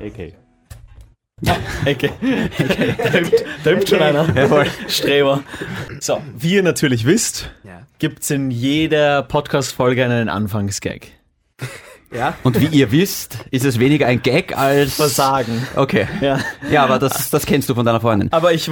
Okay. Ecke. Da übt, da übt schon einer. Jawohl. Streber. So, wie ihr natürlich wisst, Ja. gibt's in jeder Podcast-Folge einen Anfangsgag. Ja? Und wie ihr wisst, ist es weniger ein Gag als Versagen. Okay. Ja. Ja, aber das, das kennst du von deiner Freundin. Aber ich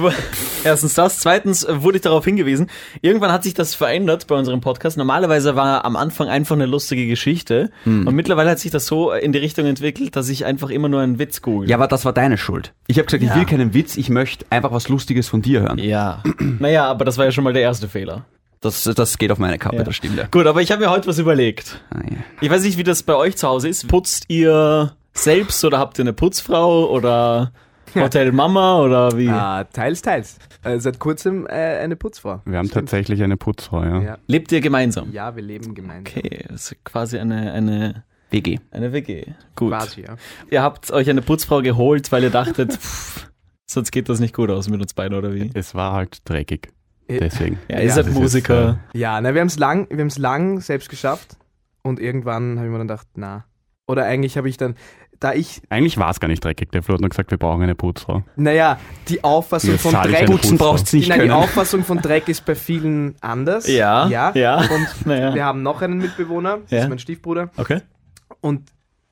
erstens das, zweitens wurde ich darauf hingewiesen. Irgendwann hat sich das verändert bei unserem Podcast. Normalerweise war am Anfang einfach eine lustige Geschichte und mittlerweile hat sich das so in die Richtung entwickelt, dass ich einfach immer nur einen Witz google. Ja, aber das war deine Schuld. Ich habe gesagt, ich Ja. will keinen Witz, ich möchte einfach was Lustiges von dir hören. Ja. Naja, aber das war ja schon mal der erste Fehler. Das, das geht auf meine Kappe, Ja. das stimmt ja. Gut, aber ich habe mir heute was überlegt. Ah, ja. Ich weiß nicht, wie das bei euch zu Hause ist. Putzt ihr selbst oder habt ihr eine Putzfrau oder Hotel Mama oder wie? Ah, teils, teils. Äh, seit kurzem äh, eine Putzfrau. Wir haben Stimmt. tatsächlich eine Putzfrau, ja. Ja. Lebt ihr gemeinsam? ja, wir leben gemeinsam. Okay, das ist quasi eine, eine, WG. eine WG. Gut. Quasi, ja. Ihr habt euch eine Putzfrau geholt, weil ihr dachtet, pff, sonst geht das nicht gut aus mit uns beiden, oder wie? Es war halt dreckig. Äh, Deswegen. Ja, ihr Ja, seid das ist, Musiker. Ja, na, wir haben es lang, wir lang selbst geschafft und irgendwann habe ich mir dann gedacht, na. Oder eigentlich habe ich dann, da ich, Eigentlich war es gar nicht dreckig. Der Flo hat nur gesagt, wir brauchen eine Putzfrau. naja, die Auffassung von Dreck, Putzen braucht's nicht Nein, die. Auffassung von Dreck ist bei vielen anders. Ja, Ja. ja. Und Naja. wir haben noch einen Mitbewohner, das Ja. ist mein Stiefbruder. Okay. Und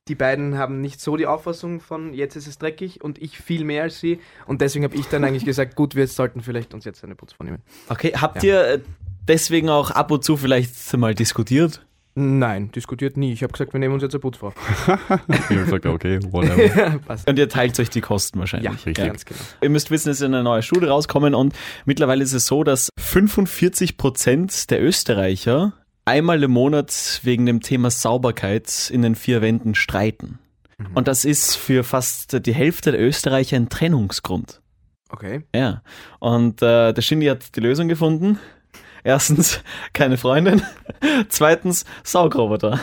die beiden haben nicht so die Auffassung von jetzt ist es dreckig und ich viel mehr als sie. Und deswegen habe ich dann eigentlich gesagt, gut, wir sollten vielleicht uns jetzt eine Putzfrau nehmen. Okay, habt ihr äh, deswegen auch ab und zu vielleicht mal diskutiert? Nein, diskutiert nie. Ich habe gesagt, wir nehmen uns jetzt eine Putzfrau. Ich habe gesagt, okay, whatever. Passt. Und ihr teilt euch die Kosten wahrscheinlich. Ja, richtig. ganz genau. Ihr müsst wissen, es ist eine neue Studie rauskommen und mittlerweile ist es so, dass 45 Prozent der Österreicher einmal im Monat wegen dem Thema Sauberkeit in den vier Wänden streiten. Und das ist für fast die Hälfte der Österreicher ein Trennungsgrund. Okay. Ja. Und äh, der Shindy hat die Lösung gefunden. Erstens, keine Freundin. Zweitens, Saugroboter.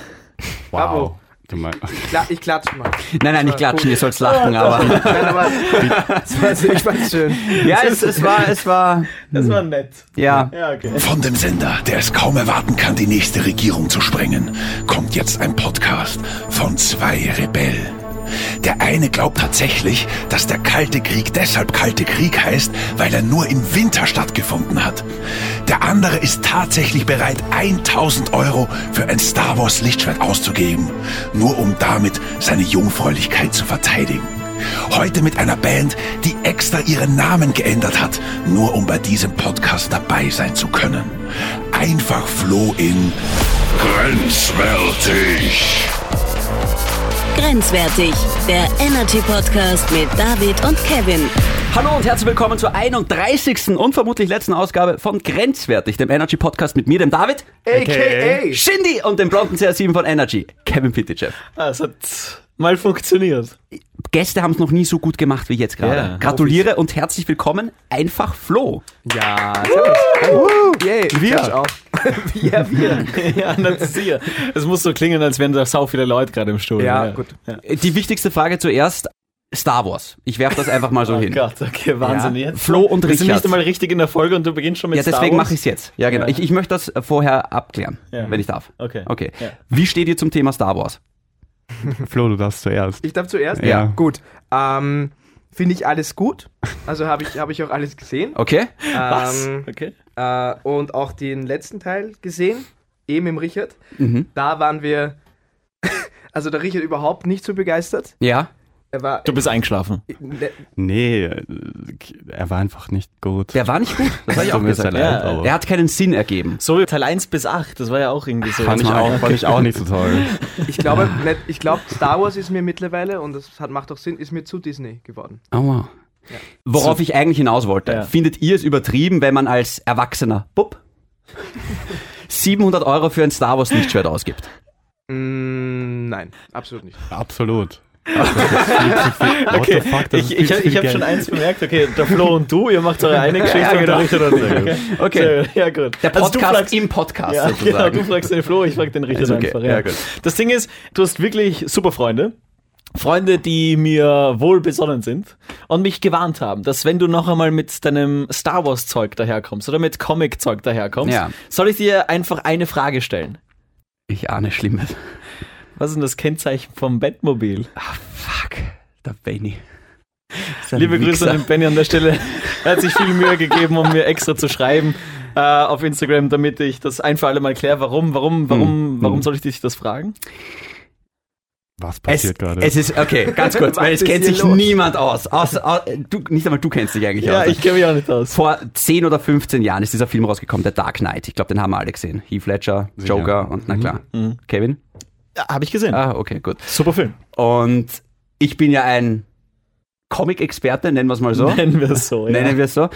Bravo. Du mein, Kla ich klatsche mal. Nein, nein, nicht klatschen, ihr sollt lachen, aber. Nein, ich fand's schön. ja, es, es war, es war, Das war nett. ja. Ja, okay. Von dem Sender, der es kaum erwarten kann, die nächste Regierung zu sprengen, kommt jetzt ein Podcast von zwei Rebellen. Der eine glaubt tatsächlich, dass der Kalte Krieg deshalb Kalte Krieg heißt, weil er nur im Winter stattgefunden hat. Der andere ist tatsächlich bereit, 1000 Euro für ein Star Wars Lichtschwert auszugeben, nur um damit seine Jungfräulichkeit zu verteidigen. Heute mit einer Band, die extra ihren Namen geändert hat, nur um bei diesem Podcast dabei sein zu können. Einfach Flo in Grenzwertig. Grenzwertig, der Energy Podcast mit David und Kevin. Hallo und herzlich willkommen zur 31. und vermutlich letzten Ausgabe von Grenzwertig, dem Energy Podcast mit mir, dem David, AKA. Shindy und dem blonden CR7 von Energy, Kevin Pitychev. Hat mal funktioniert. Gäste haben es noch nie so gut gemacht wie jetzt gerade. Ja, Gratuliere und herzlich willkommen, einfach Flo. Ja, servus. Yay, Wir. Klatsch auch. ja, wir. ja, das ist sicher. Es muss so klingen, als wären da sau viele Leute gerade im Studio. Ja, gut. Die wichtigste Frage zuerst, Star Wars. Ich werfe das einfach mal so Oh hin. Gott, okay, Wahnsinn. Ja. Jetzt Flo und Wir sind Richard. nicht einmal richtig in der Folge und du beginnst schon mit Ja, Star deswegen Wars? mache ich es jetzt. Ja, genau. Ja. Ich, ich möchte das vorher abklären, Ja. wenn ich darf. Okay. Okay. Ja. Wie steht ihr zum Thema Star Wars? Flo, du darfst zuerst. Ich darf zuerst? Ja. Gut. Ähm, Finde ich alles gut. Also habe ich, hab ich auch alles gesehen. Okay? Was? Ähm, Okay. äh, und auch den letzten Teil gesehen. Eben im Richard. Mhm. Da waren wir. Also der Richard überhaupt nicht so begeistert. Ja. Er war. Du bist eingeschlafen. Ne, Nee, äh, er war einfach nicht gut. Der war nicht gut. Das habe ich auch gesagt. leid, Ja. Der hat keinen Sinn ergeben. So Teil 1 bis 8, das war ja auch irgendwie so. fand ich, auch, fand ich auch nicht so toll. ich glaube, ich glaube, Star Wars ist mir mittlerweile, und das hat, macht auch Sinn, ist mir zu Disney geworden. Oh wow. Worauf ich eigentlich hinaus wollte. Ja. Findet ihr es übertrieben, wenn man als Erwachsener Bub 700 Euro für ein Star Wars Lichtschwert ausgibt? Mm, nein, absolut nicht. Absolut. Also, Okay, fuck, ich, ich, ich habe schon eins bemerkt, okay, der Flo und du, ihr macht eure eine Geschichte Ja, und genau. der Richard und ich. Okay. Okay. Sehr gut. Ja, gut. Der Also du Podcast fragst- im Podcast ja, genau, sozusagen. du fragst den Flo, ich frag den Richard Ist okay. einfach. Ja, gut. Das Ding ist, du hast wirklich super Freunde. Freunde, die mir wohl besonnen sind und mich gewarnt haben, dass wenn du noch einmal mit deinem Star Wars Zeug daherkommst oder mit Comic Zeug daherkommst, Ja. soll ich dir einfach eine Frage stellen. Ich ahne Schlimmes. Was ist denn das Kennzeichen vom Bettmobil? Fuck. Da Benny. Liebe Grüße Wichser. an den Benny an der Stelle. Er hat sich viel Mühe gegeben, um mir extra zu schreiben äh, auf Instagram, damit ich das ein für alle Mal kläre. Warum, warum, warum, Hm, warum hm. soll ich dich das fragen? Was Es, passiert gerade? es ist, okay, ganz kurz, weil es kennt sich los? niemand aus. Außer, au- du, nicht einmal du kennst dich eigentlich aus. kenne mich auch nicht aus. Vor 10 oder 15 Jahren ist dieser Film rausgekommen, der Dark Knight. Ich glaube, den haben wir alle gesehen. Heath Ledger, Sicher. Joker und na klar. Mhm. Kevin? Ja, Habe ich gesehen. Ah, okay, gut. Super Film. Und ich bin ja ein Comic-Experte, nennen wir es mal so. Nennen wir es so. Ja. Nennen wir es so.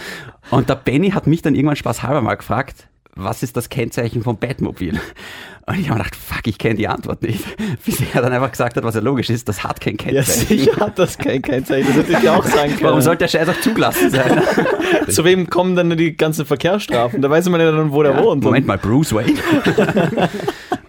Und der Benny hat mich dann irgendwann spaßhalber mal gefragt, was ist das Kennzeichen vom Batmobil? Und ich habe mir gedacht, fuck, ich kenne die Antwort nicht. Bis er dann einfach gesagt hat, was ja logisch ist, das hat kein ja, Kennzeichen. sicher hat das kein Kennzeichen. Das hätte ich auch sagen können. Warum sollte der Scheiß auch zugelassen sein? Zu wem kommen dann die ganzen Verkehrsstrafen? Da weiß man ja dann, wo der Ja, wohnt. Moment mal, Bruce Wayne.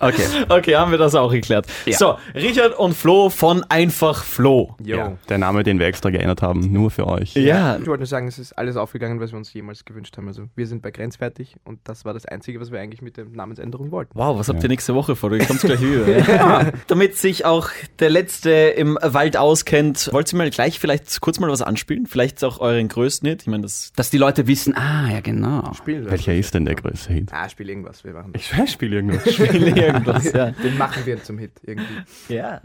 Okay. Okay, haben wir das auch geklärt. Ja. So, Richard und Flo von Einfach Flo. Jo. ja, der Name, den wir extra geändert haben, nur für euch. Ja, Ich wollte nur sagen, es ist alles aufgegangen, was wir uns jemals gewünscht haben. Also wir sind bei Grenzfertig und das war das Einzige, was wir eigentlich mit der Namensänderung wollten. Wow, was habt Ja. ihr nächste Woche vor? Du kommst gleich wieder. ja. Damit sich auch der Letzte im Wald auskennt, wollt ihr mal gleich vielleicht kurz mal was anspielen? Vielleicht auch euren größten Hit? Ich meine, das Dass die Leute wissen, ah, ja genau. Spielen wir. Welcher ist denn der größte Hit? Ah, spiel irgendwas. Wir machen das. Ich spiele irgendwas. Spiel irgendwas, ja. Den machen wir zum Hit irgendwie. ja.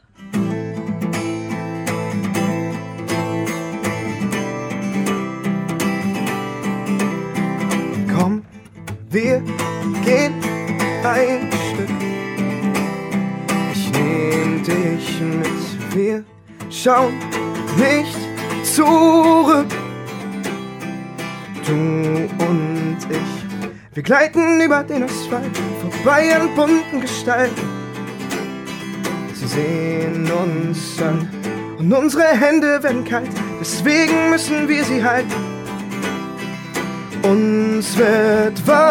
Komm, wir gehen ein Stück. Ich nehm dich mit, wir schauen nicht zurück. Du und ich, wir gleiten über den Asphalt, vorbei an bunten Gestalten. Sie sehen uns an und unsere Hände werden kalt, deswegen müssen wir sie halten. Uns wird warm.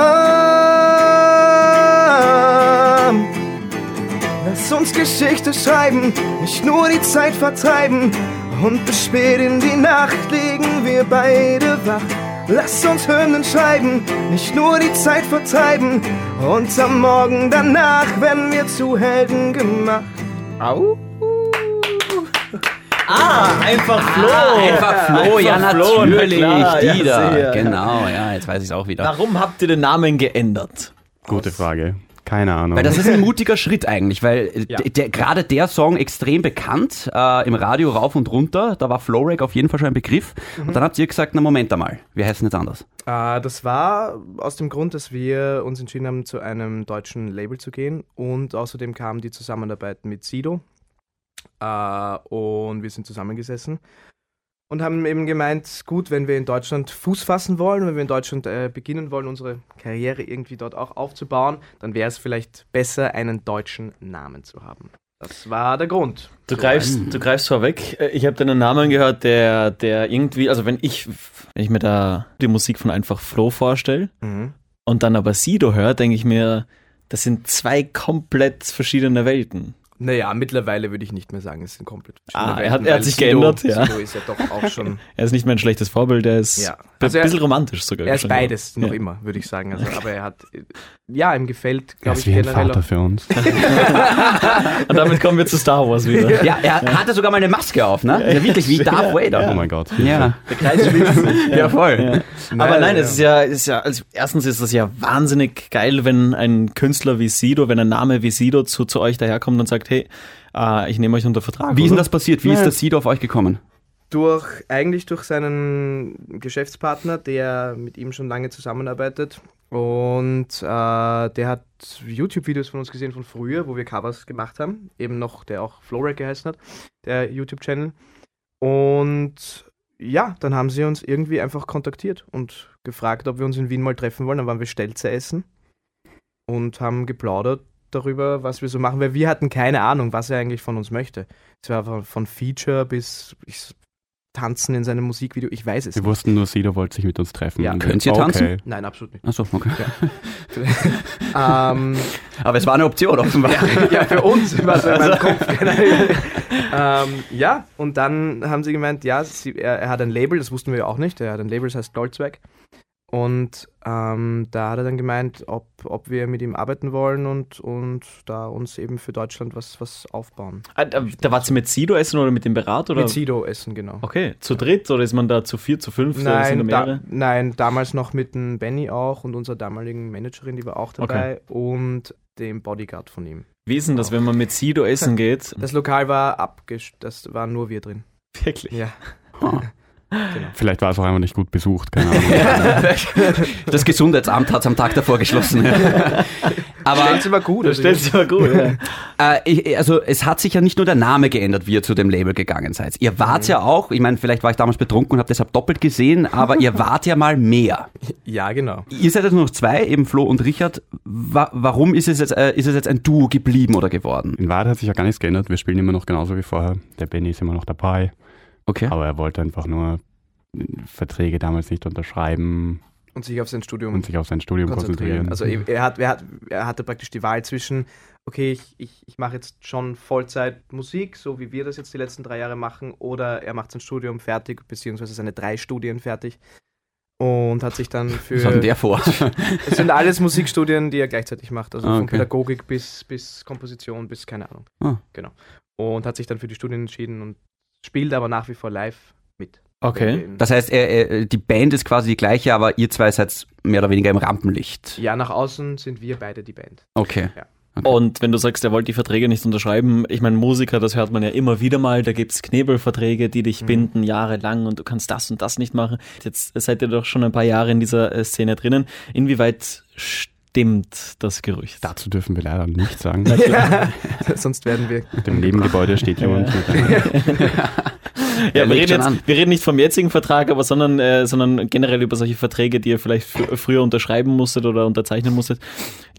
Lass uns Geschichte schreiben, nicht nur die Zeit vertreiben. Und bis spät in die Nacht liegen wir beide wach. Lass uns Hymnen schreiben, nicht nur die Zeit vertreiben. Und am Morgen danach werden wir zu Helden gemacht. Au. Ah, einfach Flo. Einfach Flo, ja Einfach Flo, na natürlich. klar, ja, die da. sicher. Genau, ja, jetzt weiß ich es auch wieder. Warum habt ihr den Namen geändert? Gute Frage. Keine Ahnung. Weil das ist ein mutiger Schritt eigentlich, weil äh, Ja. gerade der Song extrem bekannt, äh, im Radio rauf und runter, da war Flowrag auf jeden Fall schon ein Begriff. Und dann habt ihr gesagt, na Moment einmal, wir heißen jetzt anders. Äh, das war aus dem Grund, dass wir uns entschieden haben, zu einem deutschen Label zu gehen. Und außerdem kam die Zusammenarbeit mit Sido. Äh, und wir sind zusammengesessen und haben eben gemeint, gut, wenn wir in Deutschland Fuß fassen wollen, wenn wir in Deutschland äh, beginnen wollen, unsere Karriere irgendwie dort auch aufzubauen, dann wäre es vielleicht besser, einen deutschen Namen zu haben. Das war der Grund. Du greifst, du greifst vorweg. Äh, Ich habe deinen Namen gehört, der, der irgendwie, also wenn ich, wenn ich mir da die Musik von einfach Flo vorstelle Mhm. und dann aber Sido höre, denke ich mir, das sind zwei komplett verschiedene Welten. Naja, mittlerweile würde ich nicht mehr sagen, es sind komplett Ah, verschiedene er hat- er hat sich Sido- geändert, ja. Sido ist ja doch auch schon Er ist nicht mehr ein schlechtes Vorbild, er ist Ja. ein Also er- bisschen romantisch sogar. Er ist schon. beides noch Ja. immer, würde ich sagen. Also, aber er hat, ja, ihm gefällt, er glaube ist ich, wie ein generell Vater auch. für uns. Und damit kommen wir zu Star Wars wieder. Ja, er hatte sogar mal eine Maske auf, ne? Ja, wirklich, wie Darth Vader. Oh mein Gott. Ja, Der Kreis schließt ja, voll. Aber nein, ja. es ist ja, es ist ja, also erstens ist es ja wahnsinnig geil, wenn ein Künstler wie Sido, wenn ein Name wie Sido zu, zu euch daherkommt und sagt, hey, äh, ich nehme euch unter Vertrag. Wie ist denn das passiert? Wie ist der Sido auf euch gekommen? Durch, eigentlich durch seinen Geschäftspartner, der mit ihm schon lange zusammenarbeitet. Und äh, der hat YouTube-Videos von uns gesehen von früher, wo wir Covers gemacht haben. Eben noch, der auch Flowrack geheißen hat, der YouTube-Channel. Und ja, dann haben sie uns irgendwie einfach kontaktiert und gefragt, ob wir uns in Wien mal treffen wollen. Dann waren wir Stelze essen und haben geplaudert darüber, was wir so machen, weil wir hatten keine Ahnung, was er eigentlich von uns möchte. Es war von, Feature bis ich, Tanzen in seinem Musikvideo, ich weiß es Wir nicht. wussten nur, Sido wollte sich mit uns treffen. Ja. Könnt ihr tanzen? Okay. Nein, absolut nicht. Achso, okay. ähm, Aber es war eine Option offenbar. ja, für uns war es in meinem Kopf. ähm, ja, und dann haben sie gemeint, ja, sie, er, er hat ein Label, das wussten wir ja auch nicht. Er hat ein Label, das heißt Dolzweig. Und ähm, da hat er dann gemeint, ob, ob wir mit ihm arbeiten wollen und, und da uns eben für Deutschland was, was aufbauen. Ah, Da, da wart ihr mit Sido essen oder mit dem Berater? Oder? Mit Sido essen, genau. Okay, zu dritt oder ist man da zu vier, zu fünf? Nein, da, nein, damals noch mit dem Benny auch und unserer damaligen Managerin, die war auch dabei und dem Bodyguard von ihm. Wie ist denn das, wenn man mit Sido essen geht? Das Lokal war abgesch... Das waren nur wir drin. Wirklich? Ja. Vielleicht war es auch einfach nicht gut besucht, keine Ahnung. Das Gesundheitsamt hat es am Tag davor geschlossen. Aber Stell's war gut. Das stellt sich aber gut. Ja. äh, ich, also es hat sich ja nicht nur der Name geändert, wie ihr zu dem Label gegangen seid. Ihr wart ja auch, ich meine, vielleicht war ich damals betrunken und habe deshalb doppelt gesehen, aber ihr wart ja mal mehr. Ja, genau. Ihr seid jetzt nur noch zwei, eben Flo und Richard. Wa warum ist es, jetzt, äh, ist es jetzt ein Duo geblieben oder geworden? In Wahrheit hat sich ja gar nichts geändert. Wir spielen immer noch genauso wie vorher. Der Benny ist immer noch dabei. Okay. Aber er wollte einfach nur Verträge damals nicht unterschreiben Und sich auf sein Studium und sich auf sein Studium konzentrieren. konzentrieren. Also er, er, hat, er, hat, er hatte praktisch die Wahl zwischen, okay, ich, ich, ich mache jetzt schon Vollzeit Musik, so wie wir das jetzt die letzten drei Jahre machen, oder er macht sein Studium fertig, beziehungsweise seine drei Studien fertig. Und hat sich dann für. Was hat denn der vor? Es sind alles Musikstudien, die er gleichzeitig macht. Also Ah, von okay. Pädagogik bis, bis Komposition bis keine Ahnung. Ah. Genau. Und hat sich dann für die Studien entschieden und spielt aber nach wie vor live mit. Okay. Das heißt, er, er, die Band ist quasi die gleiche, aber ihr zwei seid mehr oder weniger im Rampenlicht. Ja, nach außen sind wir beide die Band. Okay. Und wenn du sagst, er wollte die Verträge nicht unterschreiben, ich meine, Musiker, das hört man ja immer wieder mal, da gibt's Knebelverträge, die dich Mhm. binden jahrelang und du kannst das und das nicht machen. Jetzt seid ihr doch schon ein paar Jahre in dieser äh, Szene drinnen. Inwieweit stimmt das Gerücht? Dazu dürfen wir leider nichts sagen. Sonst werden wir. Im Nebengebäude steht jemand mit Ja, wir, reden jetzt, wir reden nicht vom jetzigen Vertrag, aber sondern, äh, sondern generell über solche Verträge, die ihr vielleicht fr früher unterschreiben musstet oder unterzeichnen musstet.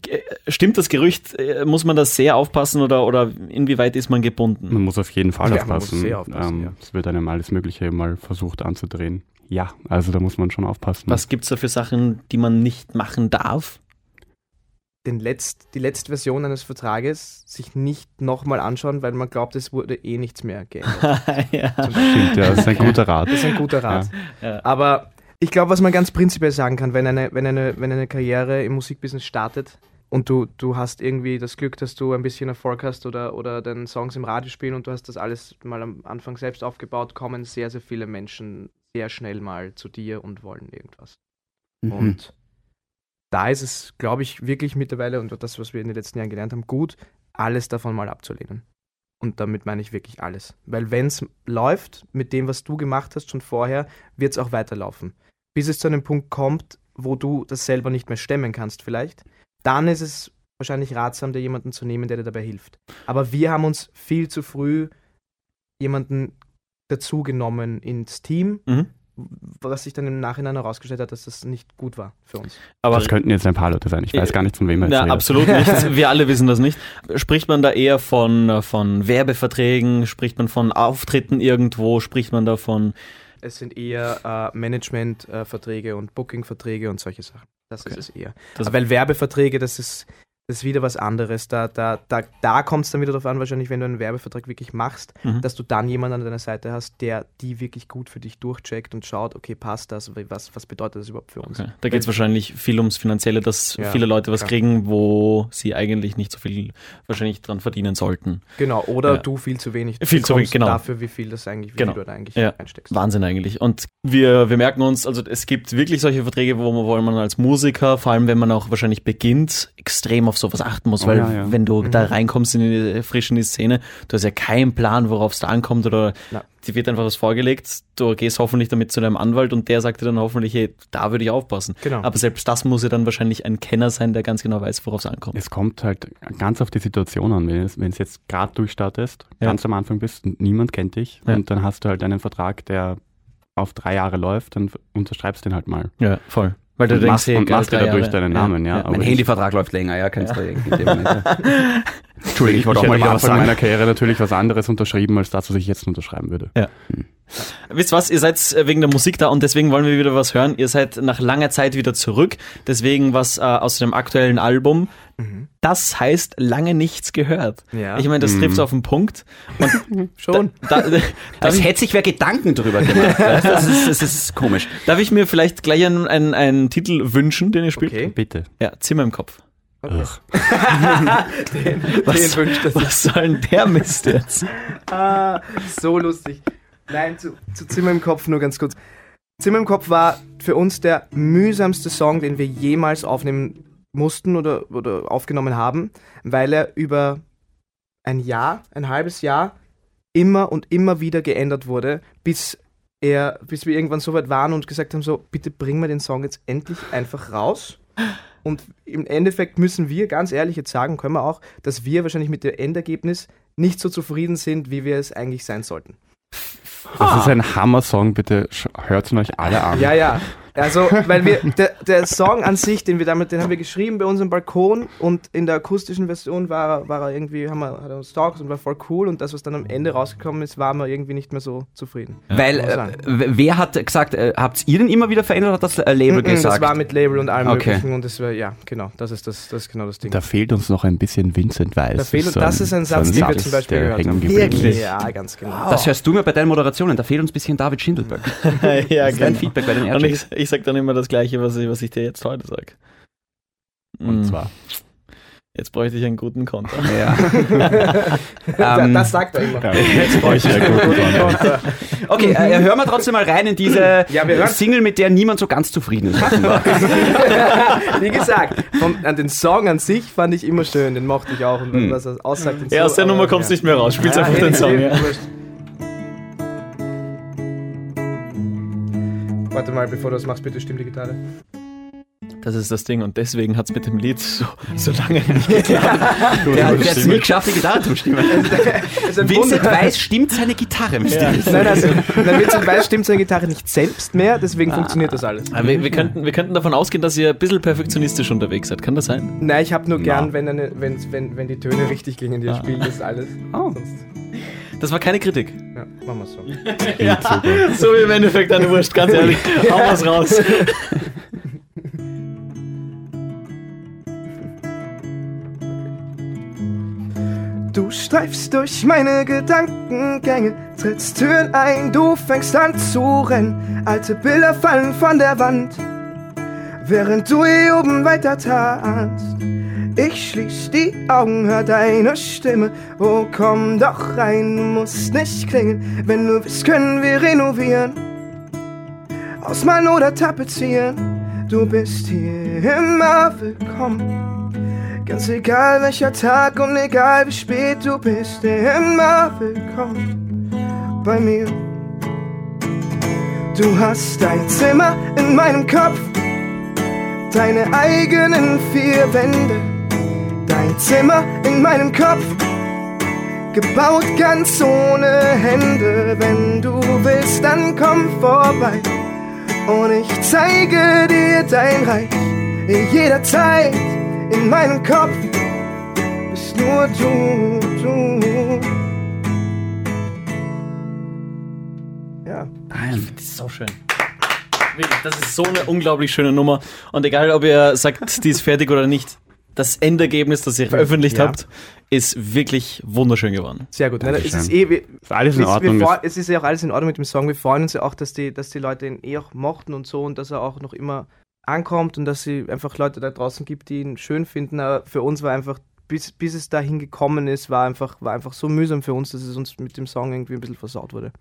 Äh, Stimmt das Gerücht? Äh, Muss man da sehr aufpassen oder, oder inwieweit ist man gebunden? Man muss auf jeden Fall Ja, man muss aufpassen. sehr aufpassen, ähm, ja. Es wird einem alles Mögliche mal versucht anzudrehen. Ja, also da muss man schon aufpassen. Was gibt's da für Sachen, die man nicht machen darf? Den letzt, die letzte Version eines Vertrages sich nicht nochmal anschauen, weil man glaubt, es wurde eh nichts mehr geändert. ja. Stimmt, ja, das ist ein guter Rat. Das ist ein guter Rat. Ja. Aber ich glaube, was man ganz prinzipiell sagen kann, wenn eine, wenn eine, wenn eine Karriere im Musikbusiness startet und du, du hast irgendwie das Glück, dass du ein bisschen Erfolg hast oder, oder deine Songs im Radio spielen und du hast das alles mal am Anfang selbst aufgebaut, kommen sehr, sehr viele Menschen sehr schnell mal zu dir und wollen irgendwas. Mhm. Und da ist es, glaube ich, wirklich mittlerweile und das, was wir in den letzten Jahren gelernt haben, gut, alles davon mal abzulehnen. Und damit meine ich wirklich alles. Weil wenn es läuft mit dem, was du gemacht hast schon vorher, wird es auch weiterlaufen. Bis es zu einem Punkt kommt, wo du das selber nicht mehr stemmen kannst vielleicht, dann ist es wahrscheinlich ratsam, dir jemanden zu nehmen, der dir dabei hilft. Aber wir haben uns viel zu früh jemanden dazu genommen ins Team, Mhm. Was sich dann im Nachhinein herausgestellt hat, dass das nicht gut war für uns. Aber Das könnten jetzt ein paar Leute sein. Ich weiß gar nicht, von wem er redet. absolut nicht. Wir alle wissen das nicht. Spricht man da eher von, von Werbeverträgen? Spricht man von Auftritten irgendwo? Spricht man da von. Es sind eher äh, Managementverträge und Booking-Verträge und solche Sachen. Das Okay. ist es eher. Das- Weil Werbeverträge, das ist, das ist wieder was anderes. Da, da, da, da kommt es dann wieder darauf an, wahrscheinlich, wenn du einen Werbevertrag wirklich machst, Mhm. dass du dann jemanden an deiner Seite hast, der die wirklich gut für dich durchcheckt und schaut, okay, passt das, was, was bedeutet das überhaupt für uns? Okay. Da geht es wahrscheinlich viel ums Finanzielle, dass Ja, viele Leute was klar. kriegen, wo sie eigentlich nicht so viel wahrscheinlich dran verdienen sollten. Genau, oder Ja. du viel zu wenig Viel zu wenig, genau. dafür, wie viel das eigentlich, wie Genau. viel du da eigentlich Ja. einsteckst. Wahnsinn eigentlich. Und wir, wir merken uns, also es gibt wirklich solche Verträge, wo man, wo man als Musiker, vor allem wenn man auch wahrscheinlich beginnt, extrem auf sowas achten muss, Oh weil ja, ja. wenn du da Mhm. reinkommst in die, frisch in die Szene, du hast ja keinen Plan, worauf es da ankommt oder Na. dir wird einfach was vorgelegt, du gehst hoffentlich damit zu deinem Anwalt und der sagt dir dann hoffentlich, hey, da würde ich aufpassen. Genau. Aber selbst das muss ja dann wahrscheinlich ein Kenner sein, der ganz genau weiß, worauf es ankommt. Es kommt halt ganz auf die Situation an. Wenn es, wenn es jetzt gerade durchstartest, Ja. ganz am Anfang bist und niemand kennt dich Ja. und dann hast du halt einen Vertrag, der auf drei Jahre läuft, dann unterschreibst den halt mal. Ja, voll. Weil du und denkst, machst, hey, und machst dir dadurch Jahre. deinen Namen, ja. mein ich- Handyvertrag läuft länger, ja, kannst du in dem Moment. Ja. Entschuldigung, ich wollte auch ich mal hätte wieder am Anfang meiner Karriere natürlich was anderes unterschrieben, als das, was ich jetzt unterschreiben würde. Ja. Wisst was, ihr seid äh, wegen der Musik da und deswegen wollen wir wieder was hören. Ihr seid nach langer Zeit wieder zurück, deswegen was äh, aus dem aktuellen Album. Das heißt, lange nichts gehört. Ja. Ich meine, das trifft auf den Punkt. Und Schon. da, da, Als hätte sich wer Gedanken drüber gemacht. Das ist, das ist komisch. darf ich mir vielleicht gleich einen, einen, einen Titel wünschen, den ihr spielt? Okay. Bitte. Ja, Zimmer im Kopf. Den Was, wünscht er sich. was soll denn der Mist jetzt? Ah, so lustig. Nein, zu, zu Zimmer im Kopf nur ganz kurz. Zimmer im Kopf war für uns der mühsamste Song, den wir jemals aufnehmen mussten oder, oder aufgenommen haben, weil er über ein Jahr, ein halbes Jahr immer und immer wieder geändert wurde, bis er, bis wir irgendwann so weit waren und gesagt haben, so, bitte bring mir den Song jetzt endlich einfach raus. Und im Endeffekt müssen wir ganz ehrlich jetzt sagen, können wir auch, dass wir wahrscheinlich mit dem Endergebnis nicht so zufrieden sind, wie wir es eigentlich sein sollten. Das ist ein Hammer-Song, bitte hört ihn euch alle an. Ja, ja. Also, weil wir, der, der Song an sich, den wir damit, den haben wir geschrieben bei uns im Balkon und in der akustischen Version war, er- war er irgendwie, haben wir, hat er uns talks und war voll cool und das, was dann am Ende rausgekommen ist, waren wir irgendwie nicht mehr so zufrieden. Weil, muss äh, wer hat gesagt, äh, habt ihr den immer wieder verändert oder hat das äh, Label Mhm, gesagt? Das war mit Label und allem Okay. möglichen und das war, ja, genau, das ist das, das ist genau das Ding. Da fehlt uns noch ein bisschen Vincent Weiss. Da fehlt, so das ist ein Satz, den wir zum Beispiel gehört haben. ist. Ja, ganz genau. das hörst du mir bei deinen Moderationen, da fehlt uns ein bisschen David Schindelberg. ja, Das ist dein Feedback bei den Airchecks. Ich, sag dann immer das Gleiche, was ich, was ich dir jetzt heute sag. Und Mm, zwar. Jetzt bräuchte ich einen guten Konter. Ja. Da- Ähm, das sagt er immer. Ja, jetzt brauche ich ja gut. Okay, äh, hören wir trotzdem mal rein in diese Ja, wir hören- Single, mit der niemand so ganz zufrieden ist. Wie gesagt, vom, an den Song an sich fand ich immer schön, den mochte ich auch und Hm. was er aussagt. Ja, so, aus der Nummer kommst du ja. nicht mehr raus. Spielst Ja, einfach den Song. Warte mal, bevor du das machst, bitte stimm die Gitarre. Das ist das Ding und deswegen hat es mit dem Lied so, so lange nicht geklappt. Der hat es nie geschafft, die Gitarre zu stimmen. Vincent Weiß stimmt seine Gitarre. Wisst ihr? Nein, also, nein, Vincent Weiß stimmt seine Gitarre nicht selbst mehr, deswegen funktioniert das alles. Aber wir, wir, könnten, wir könnten davon ausgehen, dass ihr ein bisschen perfektionistisch unterwegs seid. Kann das sein? Nein, ich habe nur gern, wenn, eine, wenn, wenn, wenn die Töne richtig klingen, die Ah. spielt, das ist alles. Oh. Sonst, Das war keine Kritik. ja, machen wir so. Ja, so wie im Endeffekt eine Wurst, ganz ehrlich. Hau was raus. Du streifst durch meine Gedankengänge, trittst Türen ein, du fängst an zu rennen. Alte Bilder fallen von der Wand, während du hier oben weiter tanzt. Ich schließ die Augen, hör deine Stimme. Oh, komm doch rein, du musst nicht klingeln. Wenn du willst, können wir renovieren. Ausmalen oder tapezieren. Du bist hier immer willkommen. Ganz egal welcher Tag und egal wie spät du bist, immer willkommen bei mir. Du hast dein Zimmer in meinem Kopf, deine eigenen vier Wände. Dein Zimmer in meinem Kopf, gebaut ganz ohne Hände. Wenn du willst, dann komm vorbei und ich zeige dir dein Reich jederzeit in meinem Kopf bist nur du, du. Ja. Nein. Das ist so schön. Wirklich, das ist so eine unglaublich schöne Nummer. Und egal, ob ihr sagt, die ist fertig oder nicht, das Endergebnis, das ihr veröffentlicht Ja. habt, ist wirklich wunderschön geworden. Sehr gut. Nein, es ist eh, wir, alles in Ordnung. Wir es ist ja auch alles in Ordnung mit dem Song. Wir freuen uns ja auch, dass die, dass die Leute ihn eh auch mochten und so und dass er auch noch immer ankommt und dass sie einfach Leute da draußen gibt, die ihn schön finden. Aber für uns war einfach, bis, bis es dahin gekommen ist, war einfach, war einfach so mühsam für uns, dass es uns mit dem Song irgendwie ein bisschen versaut wurde.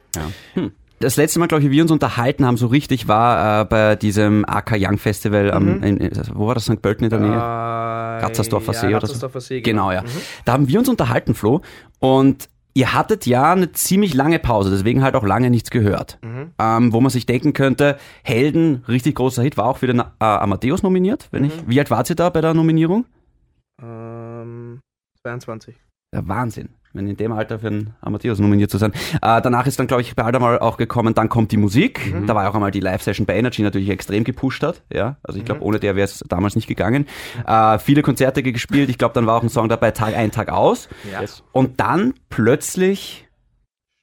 Das letzte Mal, glaube ich, wie wir uns unterhalten haben, so richtig, war äh, bei diesem AK Young Festival am, Mhm. in, in, wo war das, St. Pölten in der Nähe? Äh, Ratzersdorfer See ja, oder so? See, Genau, ja. Mhm. Da haben wir uns unterhalten, Flo, und ihr hattet ja eine ziemlich lange Pause, deswegen halt auch lange nichts gehört. Mhm. Ähm, wo man sich denken könnte, Helden, richtig großer Hit, war auch für den äh, Amadeus nominiert, wenn ich. Wie alt wart ihr da bei der Nominierung? Ähm, 22. Der Wahnsinn, wenn in dem Alter für einen Amadeus nominiert zu sein. Äh, danach ist dann, glaube ich, bald einmal auch gekommen, dann kommt die Musik. Da war auch einmal die Live-Session bei Energy natürlich extrem gepusht hat. Ja? Also ich glaube, ohne der wäre es damals nicht gegangen. Äh, viele Konzerte gespielt. Ich glaube, dann war auch ein Song dabei, Tag ein, Tag aus. Ja. Und dann plötzlich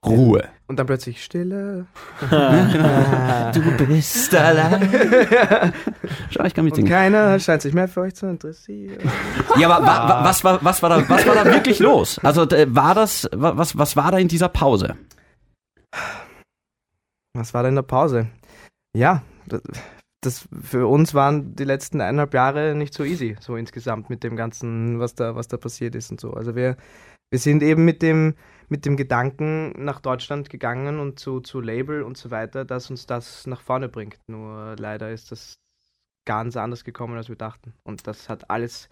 Ruhe. Und dann plötzlich Stille. Du bist allein. Schau, ich kann Und mitsingen. keiner scheint sich mehr für euch zu interessieren. Ja, aber wa, wa, was, war, was, war da, was war da wirklich los? Also war das, wa- was, was war da in dieser Pause? Was war denn in der Pause? Ja, das, das für uns waren die letzten eineinhalb Jahre nicht so easy, so insgesamt mit dem Ganzen, was da, was da passiert ist und so. Also wir, wir sind eben mit dem, mit dem Gedanken nach Deutschland gegangen und zu, zu Label und so weiter, dass uns das nach vorne bringt. Nur leider ist das ganz anders gekommen, als wir dachten. Und das hat alles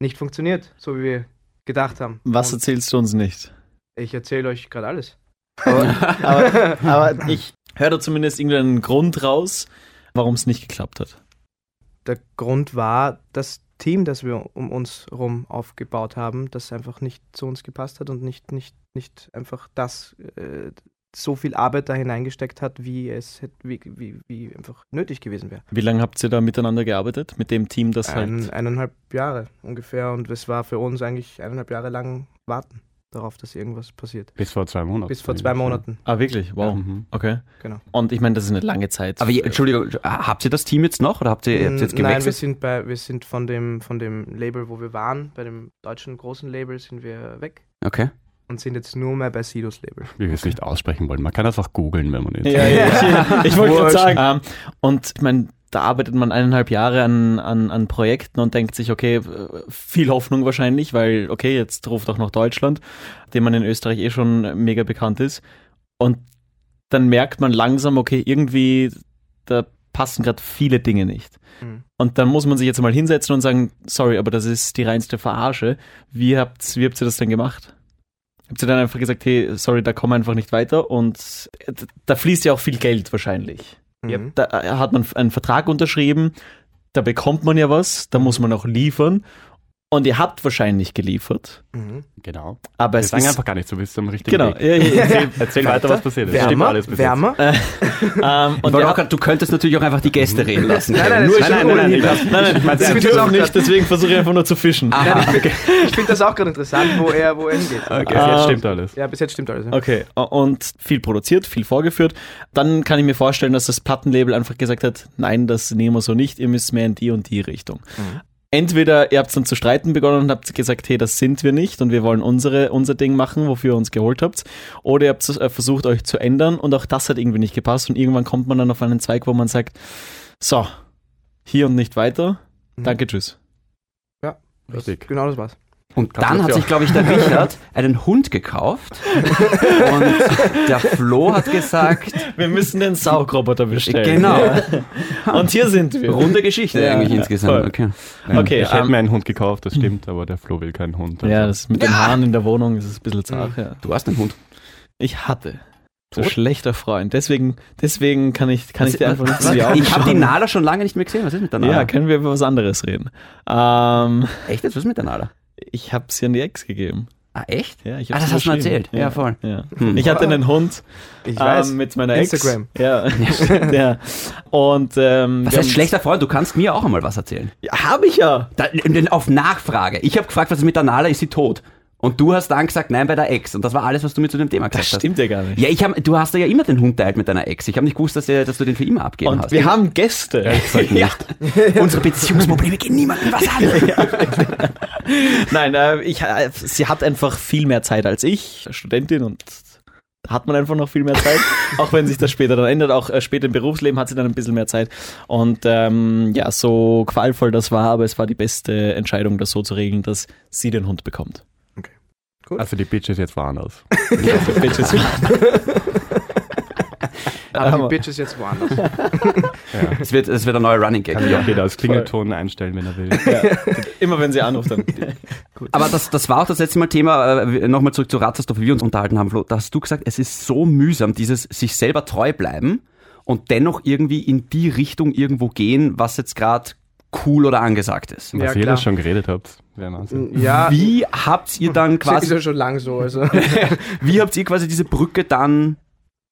nicht funktioniert, so wie wir gedacht haben. Was und erzählst du uns nicht? ich erzähle euch gerade alles. Aber, aber ich höre da zumindest irgendeinen Grund raus, warum es nicht geklappt hat. der Grund war das Team, das wir um uns rum aufgebaut haben, das einfach nicht zu uns gepasst hat und nicht, nicht, nicht einfach das äh, so viel Arbeit da hineingesteckt hat, wie es wie, wie, wie einfach nötig gewesen wäre. Wie lange habt ihr da miteinander gearbeitet? Mit dem Team, das halt. Ein, eineinhalb Jahre ungefähr und es war für uns eigentlich eineinhalb Jahre lang warten darauf, dass irgendwas passiert. Bis vor zwei Monaten. Bis vor zwei Monaten. Ah, wirklich? Wow. Mhm. Okay. Genau. Und ich meine, das ist eine lange Zeit. Aber je, Entschuldigung, habt ihr das Team jetzt noch oder habt ihr, habt ihr jetzt Nein, wir gewechselt? sind bei, wir sind von dem, von dem Label, wo wir waren, bei dem deutschen großen Label sind wir weg Okay. und sind jetzt nur mehr bei Sidos Label. Wie wir es nicht aussprechen wollen. Man kann das auch googeln, wenn man jetzt. Ja, ja, ich, ich wollte gerade Wurscht. sagen. Ähm, und ich meine, da arbeitet man eineinhalb Jahre an, an, an Projekten und denkt sich, okay, viel Hoffnung wahrscheinlich, weil, okay, jetzt ruft auch noch Deutschland, dem man in Österreich eh schon mega bekannt ist. Und dann merkt man langsam, okay, irgendwie, da passen gerade viele Dinge nicht. Mhm. Und dann muss man sich jetzt mal hinsetzen und sagen, sorry, aber das ist die reinste Verarsche. Wie habt, wie habt ihr das denn gemacht? Habt ihr dann einfach gesagt, hey, sorry, da kommen wir einfach nicht weiter und äh, da fließt ja auch viel Geld wahrscheinlich. Mhm. Da äh, hat man einen Vertrag unterschrieben, da bekommt man ja was, da muss man auch liefern und ihr habt wahrscheinlich geliefert, Mhm. Genau. aber Wir es sagen ist einfach gar nicht, du bist am richtigen genau. Weg. Ja, ja, ja. Erzähl, erzähl weiter, was passiert ist. Stimmt Wärmer, alles bis wärmer. ähm, und habt, grad, du könntest natürlich auch einfach die Gäste reden lassen. Nein, nein, Nein, nein, nein, nein, nein, nein, Ich finde das auch nicht, deswegen versuche ich einfach nur zu fischen. Nein, ich finde ich find das auch gerade interessant, wo er, wo er hingeht. Okay, bis jetzt Ähm, stimmt alles. Ja, bis jetzt stimmt alles. Ja. Okay, und viel produziert, viel vorgeführt. Dann kann ich mir vorstellen, dass das Plattenlabel einfach gesagt hat, nein, das nehmen wir so nicht, ihr müsst mehr in die und die Richtung. Entweder ihr habt dann zu streiten begonnen und habt gesagt, hey, das sind wir nicht und wir wollen unsere, unser Ding machen, wofür ihr uns geholt habt. Oder ihr habt äh, versucht, euch zu ändern und auch das hat irgendwie nicht gepasst und irgendwann kommt man dann auf einen Zweig, wo man sagt, so, hier und nicht weiter, Mhm. danke, tschüss. Richtig. Genau das war's. Und dann hat sich, glaube ich, der Richard einen Hund gekauft. Und der Flo hat gesagt, Wir müssen den Saugroboter bestellen. genau, Und hier sind wir. runde Geschichte Ja, eigentlich ja, insgesamt. voll. Okay. Okay, ich hätte ähm, mir einen Hund gekauft, das stimmt, aber der Flo will keinen Hund. also- Ja, das mit den Haaren in der Wohnung ist es ein bisschen zart. Ja. Du hast einen Hund. Ich hatte. So Tot? schlechter Freund. Deswegen, deswegen kann ich, kann ich dir einfach nicht Was? Augen Ich habe die. Nala schon lange nicht mehr gesehen. Was ist mit der Nala? Ja, können wir über was anderes reden. Ähm, Echt jetzt? Was ist mit der Nala? Ich habe sie an die Ex gegeben. Ah, echt? Ja, ich Ah, das hast du mir überschrieben. erzählt. Ja, voll. Ja. Hm. Ich hatte einen Hund Ich weiß. ähm, mit meiner Ex. Instagram. Ja, ja. Und ähm, Was heißt schlechter Freund? Du kannst mir auch einmal was erzählen. Ja, habe ich ja. Da, denn auf Nachfrage. Ich habe gefragt, was ist mit der Nala? Ist sie tot? Und du hast dann gesagt, nein, bei der Ex. Und das war alles, was du mir zu dem Thema Das gesagt stimmt ja gar nicht. hast. Ja, ich hab, du hast ja immer den Hund teilt mit deiner Ex. Ich habe nicht gewusst, dass, dass du den für immer abgeben Und hast. wir haben Gäste. ja. Unsere Beziehungsprobleme gehen niemandem was an. Nein, äh, ich, äh, sie hat einfach viel mehr Zeit als ich, Studentin und hat man einfach noch viel mehr Zeit, auch wenn sich das später dann ändert. Auch äh, später im Berufsleben hat sie dann ein bisschen mehr Zeit. Und ähm, ja, so qualvoll das war, aber es war die beste Entscheidung, das so zu regeln, dass sie den Hund bekommt. Also die Bitch ist jetzt woanders. Bitches. Aber die Bitch ist jetzt woanders. Es wird, es wird ein neuer Running Gag. Kann ja auch jeder als Klingelton einstellen, wenn er will. ja. Immer wenn sie anruft, dann. Aber das, das war auch das letzte Mal Thema, äh, nochmal zurück zu Ratzerstoff, wie wir uns unterhalten haben, Flo. Da hast du gesagt, es ist so mühsam, dieses sich selber treu bleiben und dennoch irgendwie in die Richtung irgendwo gehen, was jetzt gerade cool oder angesagt ist. Ja, Was ihr klar. das schon geredet habt, wäre Wahnsinn. Ja, Wie habt ihr dann ist quasi, ja schon lang so. Also. wie habt ihr quasi diese Brücke dann,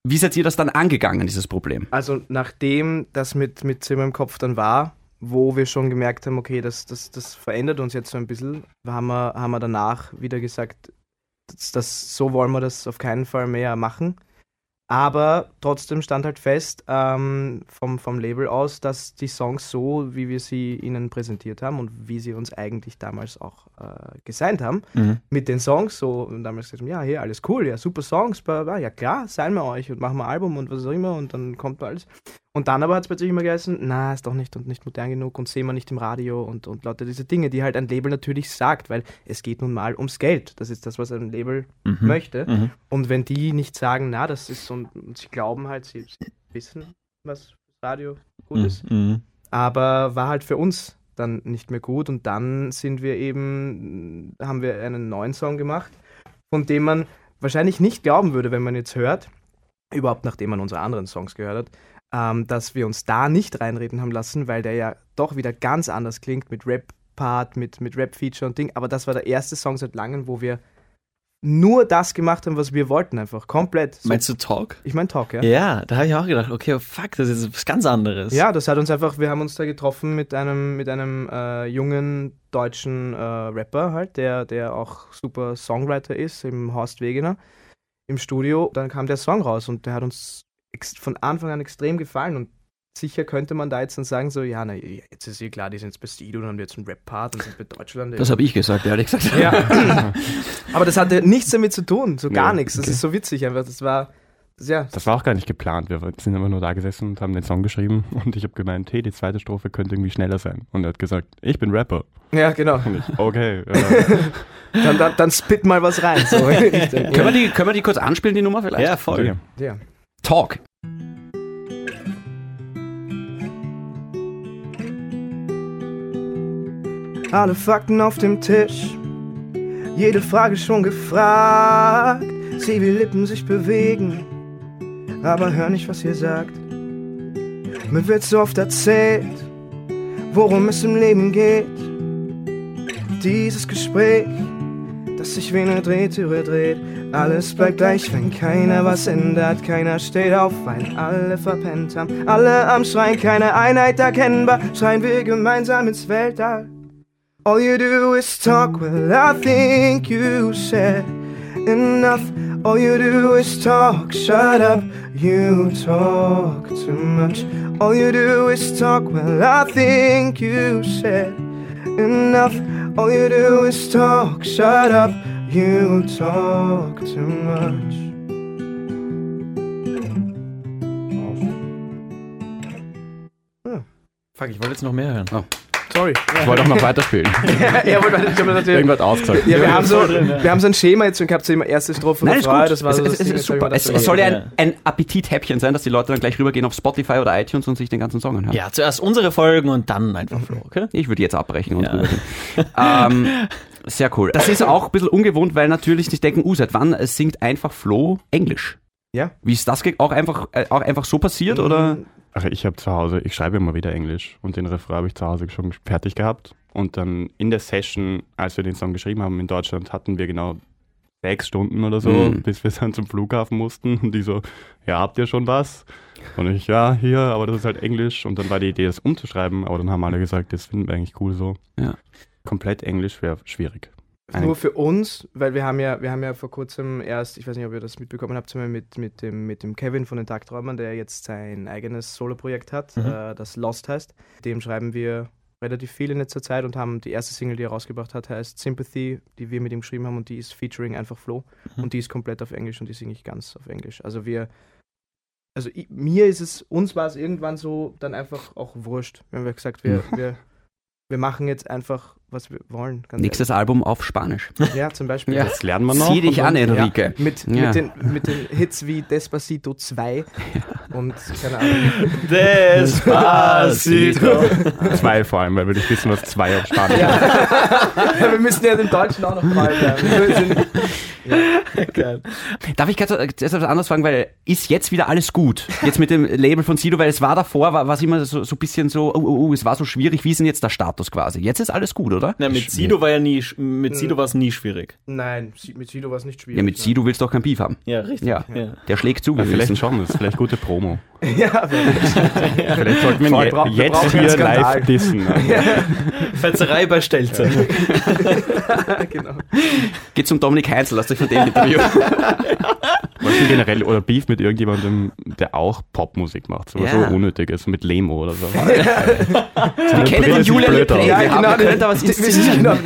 wie seid ihr das dann angegangen, dieses Problem? Also nachdem das mit, mit Zimmer im Kopf dann war, wo wir schon gemerkt haben, okay, das, das, das verändert uns jetzt so ein bisschen, haben wir, haben wir danach wieder gesagt, das, das, so wollen wir das auf keinen Fall mehr machen. Aber trotzdem stand halt fest ähm, vom, vom Label aus, dass die Songs so, wie wir sie ihnen präsentiert haben und wie sie uns eigentlich damals auch äh, gesigned haben, Mhm. mit den Songs, so und damals gesagt haben, ja, hier, alles cool, ja, super Songs, bla, bla, ja klar, sein wir euch und machen wir ein Album und was auch immer und dann kommt alles. Und dann aber hat es plötzlich immer geheißen, na, ist doch nicht und nicht modern genug und sehen wir nicht im Radio und, und lauter diese Dinge, die halt ein Label natürlich sagt, weil es geht nun mal ums Geld. Das ist das, was ein Label Mhm. möchte. Mhm. Und wenn die nicht sagen, na, das ist so, und, und sie glauben halt, sie, wissen, was Radio gut ist, Mhm. aber war halt für uns dann nicht mehr gut und dann sind wir eben, haben wir einen neuen Song gemacht, von dem man wahrscheinlich nicht glauben würde, wenn man jetzt hört, überhaupt nachdem man unsere anderen Songs gehört hat, ähm, dass wir uns da nicht reinreden haben lassen, weil der ja doch wieder ganz anders klingt mit Rap-Part, mit, mit Rap-Feature und Ding, aber das war der erste Song seit langem, wo wir nur das gemacht haben, was wir wollten, einfach komplett. So, Meinst du Talk? ich mein Talk, ja. Ja, da habe ich auch gedacht, okay, fuck, das ist was ganz anderes. Ja, das hat uns einfach, wir haben uns da getroffen mit einem, mit einem äh, jungen deutschen äh, Rapper halt, der, der auch super Songwriter ist, im Horst Wegener, im Studio. Dann kam der Song raus und der hat uns von Anfang an extrem gefallen und sicher könnte man da jetzt dann sagen, so, ja, na, jetzt ist eh klar, die sind jetzt bei Sido, dann haben wir jetzt einen Rap-Part und sind bei Deutschland. Das habe ich gesagt, ehrlich gesagt. ja. Aber das hatte nichts damit zu tun, so gar Nee, nichts. Das okay. ist so witzig einfach. Das war, ja, Das war auch gar nicht geplant. Wir sind immer nur da gesessen und haben den Song geschrieben und ich habe gemeint, hey, die zweite Strophe könnte irgendwie schneller sein. Und er hat gesagt, ich bin Rapper. ja, genau. Und ich, okay. Äh, Dann, dann, dann spit mal was rein. So. Können, wir die, können wir die kurz anspielen, die Nummer vielleicht? Ja, voll. ja. Talk. Alle Fakten auf dem Tisch, jede Frage schon gefragt. Sieh, wie Lippen sich bewegen, aber hör nicht, was ihr sagt. Mir wird so oft erzählt, worum es im Leben geht. Dieses Gespräch, das sich wie eine Drehtüre dreht. Alles bleibt gleich, wenn keiner was ändert. Keiner steht auf, weil alle verpennt haben. Alle am Schreien, keine Einheit erkennbar. Schreien wir gemeinsam ins Weltall. All you do is talk, well, I think you said enough. All you do is talk, shut up, you talk too much. All you do is talk, well, I think you said enough. All you do is talk, shut up, you talk too much. Fuck, ich wollte jetzt noch mehr hören. Oh. Sorry. Ich wollte auch noch weiterspielen. ja, wollte ich habe. Irgendwas ausgesagt. Ja, wir haben, so, ja. wir haben so ein Schema jetzt und gehabt so immer erste Strophe Nein, ist Refrain, gut. das war es, so es, das es Ding, super. Es, es soll ja Ja. ein, ein Appetithäppchen sein, dass die Leute dann gleich rübergehen auf Spotify oder iTunes und sich den ganzen Song anhören. Ja, zuerst unsere Folgen und dann einfach Flo, okay? Ich würde jetzt abbrechen und Ja. ähm, sehr cool. Das ist auch ein bisschen ungewohnt, weil natürlich sich denken, uh, seit wann äh, singt einfach Flo Englisch? Ja. Wie ist das auch einfach, äh, auch einfach so passiert oder? Ach, ich habe zu Hause, ich schreibe immer wieder Englisch und den Refrain habe ich zu Hause schon fertig gehabt. Und dann in der Session, als wir den Song geschrieben haben in Deutschland, hatten wir genau sechs Stunden oder so, Mhm. bis wir dann zum Flughafen mussten. Und die so, ja, habt ihr schon was? Und ich, ja, hier, aber das ist halt Englisch. Und dann war die Idee, das umzuschreiben, aber dann haben alle gesagt, das finden wir eigentlich cool so. Ja. Komplett Englisch wäre schwierig. Nur für uns, weil wir haben ja, wir haben ja vor kurzem erst, ich weiß nicht, ob ihr das mitbekommen habt, mit, mit, dem, mit dem Kevin von den Tagträumern, der jetzt sein eigenes Solo-Projekt hat, Mhm. äh, das Lost heißt. Dem schreiben wir relativ viel in letzter Zeit und haben die erste Single, die er rausgebracht hat, heißt Sympathy, die wir mit ihm geschrieben haben und die ist featuring einfach Flo Mhm. und die ist komplett auf Englisch und die singe ich ganz auf Englisch. Also wir, also ich, mir ist es, uns war es irgendwann so dann einfach auch wurscht. Wir haben wir gesagt, wir, wir, wir machen jetzt einfach, was wir wollen. Ganz Nächstes Album auf Spanisch. ehrlich. Ja, zum Beispiel. Ja. Das lernen wir noch. Sieh dich an, Enrique. Mit, Ja. mit, den, mit den Hits wie Despacito 2 und keine Ahnung. Despacito. Zwei vor allem, weil wir nicht wissen, was zwei auf Spanisch ist. Ja, wir müssen ja den Deutschen auch noch mal Geil. Darf ich ganz äh, jetzt etwas anderes fragen, weil ist jetzt wieder alles gut? Jetzt mit dem Label von Sido, weil es war davor, war es immer so, so ein bisschen so, oh, oh, oh, es war so schwierig, wie ist denn jetzt der Status quasi? Jetzt ist alles gut, oder? Na, mit Sido war ja nie, mit Sido war es nie schwierig. Nein, mit Sido war es nicht schwierig. Ja, mit Sido willst du doch kein Beef haben. Ja, richtig. Ja, Ja. der schlägt zu, Ja, wir vielleicht wissen. schon, das ist vielleicht gute Promo. Ja, aber Vielleicht sollten wir jetzt brauchen hier live dissen. Fetzerei bei Stelze. genau. Geht zum Dominik Heinzel, lasst euch von dem Interview. Was denn generell, oder Beef mit irgendjemandem, der auch Popmusik macht, so was Ja. so unnötig ist, mit Lemo oder so. Wir kennen den Julian Leplay. aus. wir haben, können da was inszenieren. genau,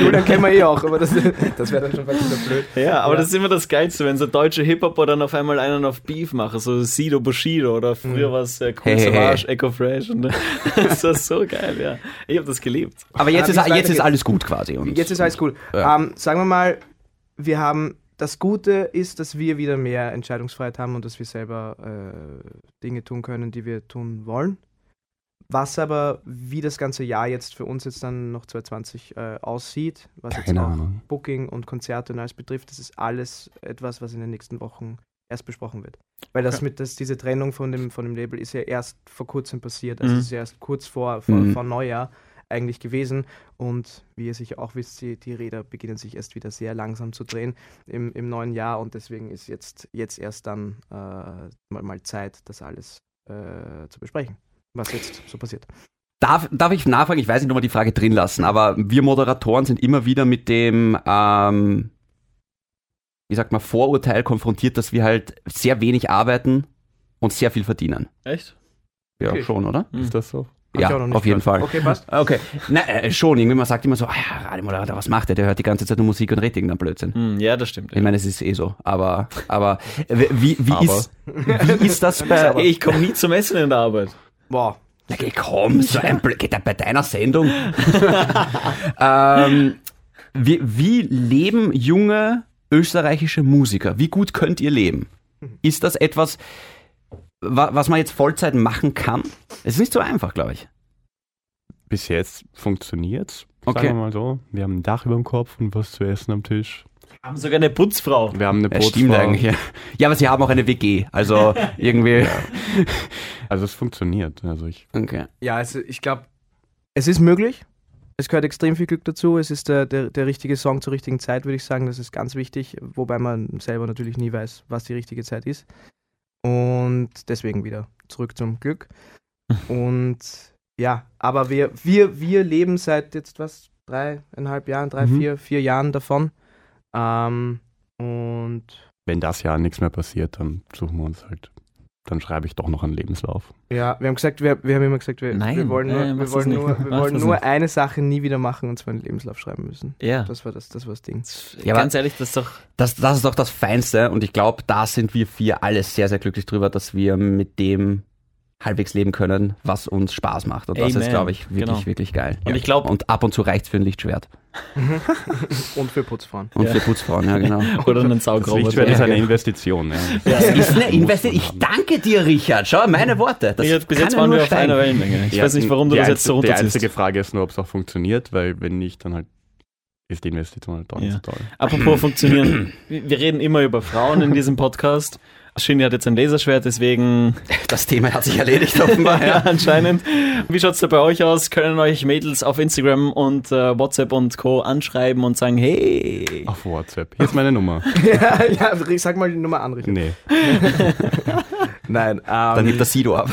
Julian kennen wir eh auch, aber das, das wäre dann schon fast wieder blöd. Ja, aber das ist immer das Geilste, wenn so deutsche Hip-Hopper dann auf einmal einen auf Beef machen, so Sido Bushido oder früher war es äh, Cool Hey, hey, Savage, Echo Fresh. Und, das war so geil, ja. Ich habe das geliebt. Aber jetzt, Ah, ist, jetzt ist alles gut quasi. Und Jetzt ist alles cool. Ja. Ähm, sagen wir mal, wir haben das Gute ist, dass wir wieder mehr Entscheidungsfreiheit haben und dass wir selber äh, Dinge tun können, die wir tun wollen. Was aber, wie das ganze Jahr jetzt für uns jetzt dann noch 2020 äh, aussieht, was jetzt Keine auch Ahnung. Booking und Konzerte und alles betrifft, das ist alles etwas, was in den nächsten Wochen erst besprochen wird. Weil das mit das, diese Trennung von dem, von dem Label ist ja erst vor kurzem passiert. Also Mhm. es ist ja erst kurz vor, vor, Mhm. vor Neujahr eigentlich gewesen. Und wie ihr sicher auch wisst, die, die Räder beginnen sich erst wieder sehr langsam zu drehen im, im neuen Jahr und deswegen ist jetzt, jetzt erst dann äh, mal, mal Zeit, das alles äh, zu besprechen, was jetzt so passiert. Darf, darf ich nachfragen? Ich weiß nicht, ob wir die Frage drin lassen, aber wir Moderatoren sind immer wieder mit dem, ähm, wie sagt man, Vorurteil konfrontiert, dass wir halt sehr wenig arbeiten und sehr viel verdienen. Echt? Ja, Okay. schon, oder? Hm. Ist das so? Hab Ja, auf jeden gehört. Fall. Okay, passt. Okay. Nein, äh, schon. Irgendwie, man sagt immer so, ah ja, Radiomoderator, was macht der? Der hört die ganze Zeit nur Musik und redet irgendeinen Blödsinn. Hm, ja, das stimmt. Ich meine, es ist eh so. Aber, aber äh, wie, wie, Aber. Ist, wie ist das bei... Ich komme nie zum Essen in der Arbeit. Boah, Ja, geh, komm, so ein Blöd, geht da bei deiner Sendung? ähm, wie, wie leben junge österreichische Musiker? Wie gut könnt ihr leben? Ist das etwas, wa- was man jetzt Vollzeit machen kann? Es ist nicht so einfach, glaube ich. Bis jetzt funktioniert's, Okay. sagen wir mal so. Wir haben ein Dach über dem Kopf und was zu essen am Tisch. Haben sogar eine Putzfrau. Wir haben eine Ja, Putzfrau. stimmt eigentlich. Ja. ja, aber sie haben auch eine WG. Also irgendwie. Also es funktioniert. Also ich Okay. Ja, also ich glaube, es ist möglich. Es gehört extrem viel Glück dazu. Es ist der, der, der richtige Song zur richtigen Zeit, würde ich sagen. Das ist ganz wichtig, wobei man selber natürlich nie weiß, was die richtige Zeit ist. Und deswegen wieder zurück zum Glück. Und ja, aber wir, wir, wir leben seit jetzt was, dreieinhalb Jahren, drei, Mhm. vier, vier Jahren davon. Ähm, und wenn das Jahr nichts mehr passiert, dann suchen wir uns halt, dann schreibe ich doch noch einen Lebenslauf. ja, wir haben gesagt, wir, wir haben immer gesagt, wir, Nein, wir wollen, nur, nein, wir wollen, nur, wir wollen nur eine Sache nie wieder machen und zwar einen Lebenslauf schreiben müssen. Ja. Das war das, das war das Ding. Ja, aber- Ganz ehrlich, das ist doch. Das, das ist doch das Feinste und ich glaube, da sind wir vier alle sehr, sehr glücklich drüber, dass wir mit dem halbwegs leben können, was uns Spaß macht. Und das Amen. ist, glaube ich, wirklich, Genau. wirklich geil. Und ich glaube, Und ab und zu reicht für ein Lichtschwert. Und für Putzfrauen. Und Ja. für Putzfrauen, ja genau. oder einen Das Saugroboter. Lichtschwert ist eine Investition. Ja. Das ist eine Investition. Ich danke dir, Richard. Schau, meine Worte. Das Ja, bis jetzt ja waren nur wir auf steigen. einer Wellenlänge. Ich Ja, weiß nicht, warum du das jetzt so einzige- Die runterziehst. einzige Frage ist nur, ob es auch funktioniert, weil wenn nicht, dann halt ist die Investition halt doch nicht Ja. so toll. Apropos funktionieren. Wir reden immer über Frauen in diesem Podcast. Shinny hat jetzt ein Laserschwert, deswegen Das Thema hat sich erledigt offenbar. ja, Ja. anscheinend. Wie schaut's da bei euch aus? Können euch Mädels auf Instagram und äh, WhatsApp und Co. anschreiben und sagen, hey, Auf WhatsApp. Hier ist meine Nummer. ja, ja, sag mal die Nummer an, Richard. Nee. Nein, ähm, Dann nimmt das Sido ab.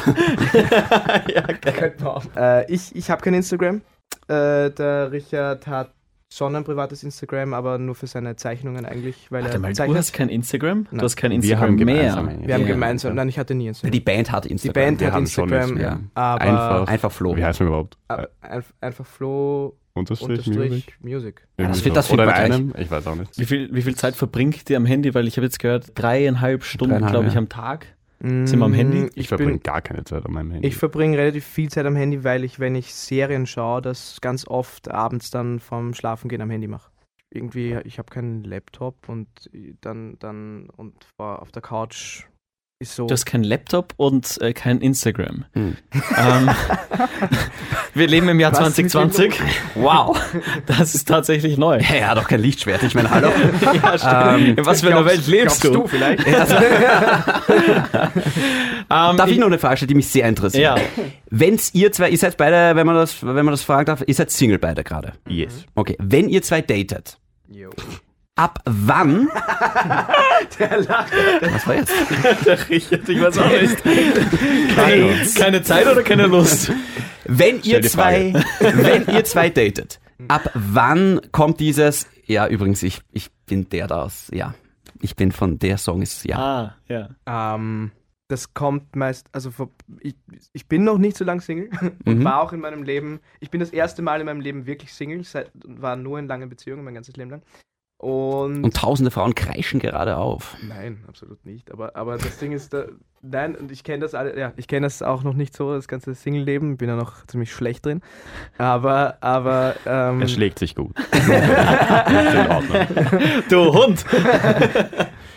äh, ich ich habe kein Instagram. Äh, der Richard hat schon ein privates Instagram, aber nur für seine Zeichnungen eigentlich, weil Warte er mal, du zeichnet. hast kein Instagram? Nein. Du hast kein Wir Instagram haben mehr. gemeinsam ein wir haben Ja. gemeinsam, nein, ich hatte nie Instagram. Die Band hat Die Instagram. Band wir hat haben schon Instagram, Instagram. aber Einfach. Einfach Flo. Wie heißt wir überhaupt? äh, einf- einfach Flo Unterstrich, unterstrich Music? Music. Das so. das Oder in man einem? Ich weiß auch nicht. Wie viel, wie viel Zeit verbringt ihr am Handy? Weil ich habe jetzt gehört, dreieinhalb Stunden, glaube ich, ja. am Tag. Sind wir am Mm, Handy? Ich, Ich, verbringe gar keine Zeit an meinem Handy. ich verbringe relativ viel Zeit am Handy, weil ich, wenn ich Serien schaue, das ganz oft abends dann vom Schlafengehen am Handy mache. Irgendwie, ich habe keinen Laptop und dann, dann und vor- auf der Couch so. Du hast kein Laptop und äh, kein Instagram. Hm. Ähm, wir leben im Jahr Was ist mit 2020. Wow, das ist tatsächlich neu. Hey, er hat doch kein Lichtschwert. Ich meine, hallo. Ja, stimmt. Ähm, In was für einer Welt lebst du? du vielleicht? Ähm, Darf ich ich- noch eine Frage stellen, die mich sehr interessiert? Ja. Wenn's ihr zwei, ihr seid beide, wenn man das, wenn man das fragen darf, ihr seid Single beide gerade. yes. Okay, wenn ihr zwei datet, Jo. Ab wann? Der lacht. Was war jetzt? Der Richard, ich weiß auch nicht. Keine, keine Zeit oder keine Lust? Wenn ihr zwei, wenn ihr zwei datet, ab wann kommt dieses, ja, übrigens, ich, ich bin der da aus, ja. ich bin von der Song ist ja. Ah, ja. Ähm, das kommt meist, also vor, ich, ich bin noch nicht so lange Single und Mhm. war auch in meinem Leben, ich bin das erste Mal in meinem Leben wirklich Single, seit, war nur in langen Beziehungen mein ganzes Leben lang. Und, Und tausende Frauen kreischen gerade auf. nein, absolut nicht. Aber, aber das Ding ist, da, nein, und ich kenne das alle, ja, ich kenne das auch noch nicht so, das ganze Single-Leben, bin ja noch ziemlich schlecht drin. Aber, aber, ähm, Er schlägt sich gut. Du Hund!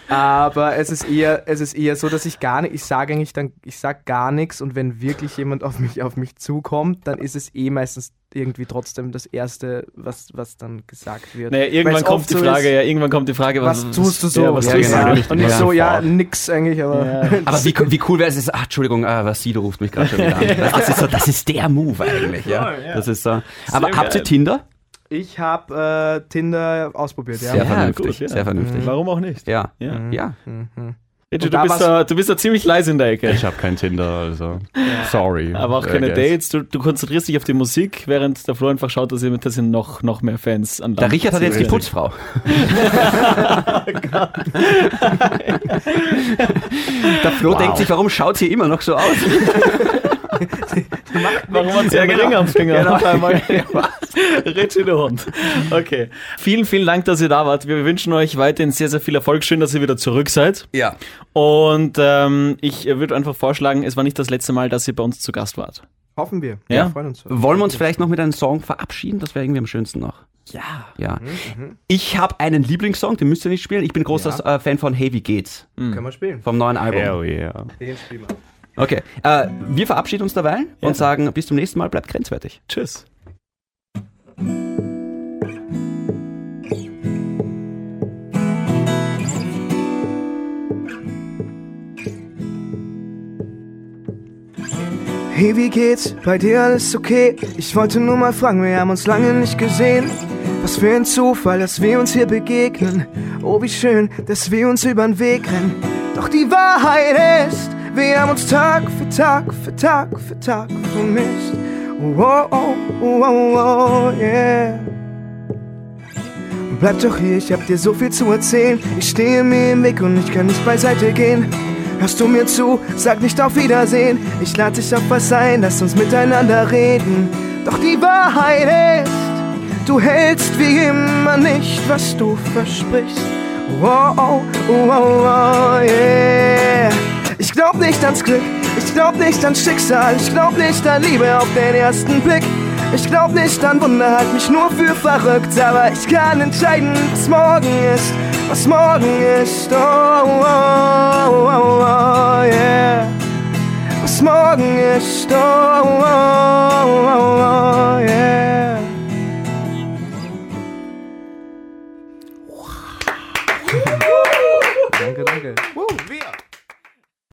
Aber es ist eher, es ist eher so, dass ich gar nicht, ich sage eigentlich dann, ich sage gar nichts und wenn wirklich jemand auf mich, auf mich zukommt, dann ist es eh meistens irgendwie trotzdem das Erste, was, was dann gesagt wird. Naja, irgendwann kommt die so Frage, ist, ja, irgendwann kommt die Frage, was tust du so? Ja, was Ja, tust genau. du? Und nicht Ja, so, ja, nix eigentlich, aber. Ja. Aber wie, wie cool wäre es, ist, ach, Entschuldigung, ah, was sie, du ruft mich gerade schon wieder an. Das ist, so, das ist der Move eigentlich, ja. Ja. Das ist so. Aber Sehr habt ihr. Tinder? Ich habe äh, Tinder ausprobiert, ja. Sehr Ja, vernünftig, gut, ja. sehr vernünftig. Warum auch nicht? Ja. Ja. Ja. Mhm. Richard, Und du bist, da, du bist da ziemlich leise in der Ecke. Ich habe kein Tinder, also sorry. Aber auch keine. Dates. Du, du konzentrierst dich auf die Musik, während der Flo einfach schaut, dass ihr, dass ihr noch, noch mehr Fans an Der Land Richard hat jetzt die. Putzfrau. Der Flo Wow. denkt sich, warum schaut sie immer noch so aus? Warum hat sie Ja, einen. Ring am Finger? Genau. Einmal. Der Hund. Okay. Vielen, vielen Dank, dass ihr da wart. Wir wünschen euch weiterhin sehr, sehr viel Erfolg. Schön, dass ihr wieder zurück seid. Ja. Und ähm, ich würde einfach vorschlagen, es war nicht das letzte Mal, dass ihr bei uns zu Gast wart. Hoffen wir. Ja? freuen uns. Wollen wir uns vielleicht noch mit einem Song verabschieden? Das wäre irgendwie am schönsten noch. Ja. Ja. Ich habe einen Lieblingssong, den müsst ihr nicht spielen. Ich bin großer äh, Fan von Hey, wie geht's? Können wir spielen. Vom neuen Album. Hell yeah. Den spielen wir. Okay. Äh, wir verabschieden uns derweil Ja. und sagen bis zum nächsten Mal, bleibt grenzwertig. Tschüss. Hey, wie geht's? Bei dir alles okay? Ich wollte nur mal fragen, wir haben uns lange nicht gesehen. Was für ein Zufall, dass wir uns hier begegnen. Oh, wie schön, dass wir uns übern Weg rennen. Doch die Wahrheit ist, wir haben uns Tag für Tag für Tag für Tag vermisst. Oh, oh, oh, oh, oh, yeah. Bleib doch hier, ich hab dir so viel zu erzählen. Ich stehe mir im Weg und ich kann nicht beiseite gehen. Hörst du mir zu? Sag nicht auf Wiedersehen. Ich lade dich auf was ein, lass uns miteinander reden. Doch die Wahrheit ist, du hältst wie immer nicht, was du versprichst. Oh, oh, oh, oh, oh yeah. Ich glaub nicht ans Glück, ich glaub nicht ans Schicksal, ich glaub nicht an Liebe auf den ersten Blick. Ich glaub nicht an Wunder, halt mich nur für verrückt, aber ich kann entscheiden, was morgen ist, was morgen ist. Oh, oh, oh, oh yeah. Was morgen ist, oh, oh, oh, oh yeah.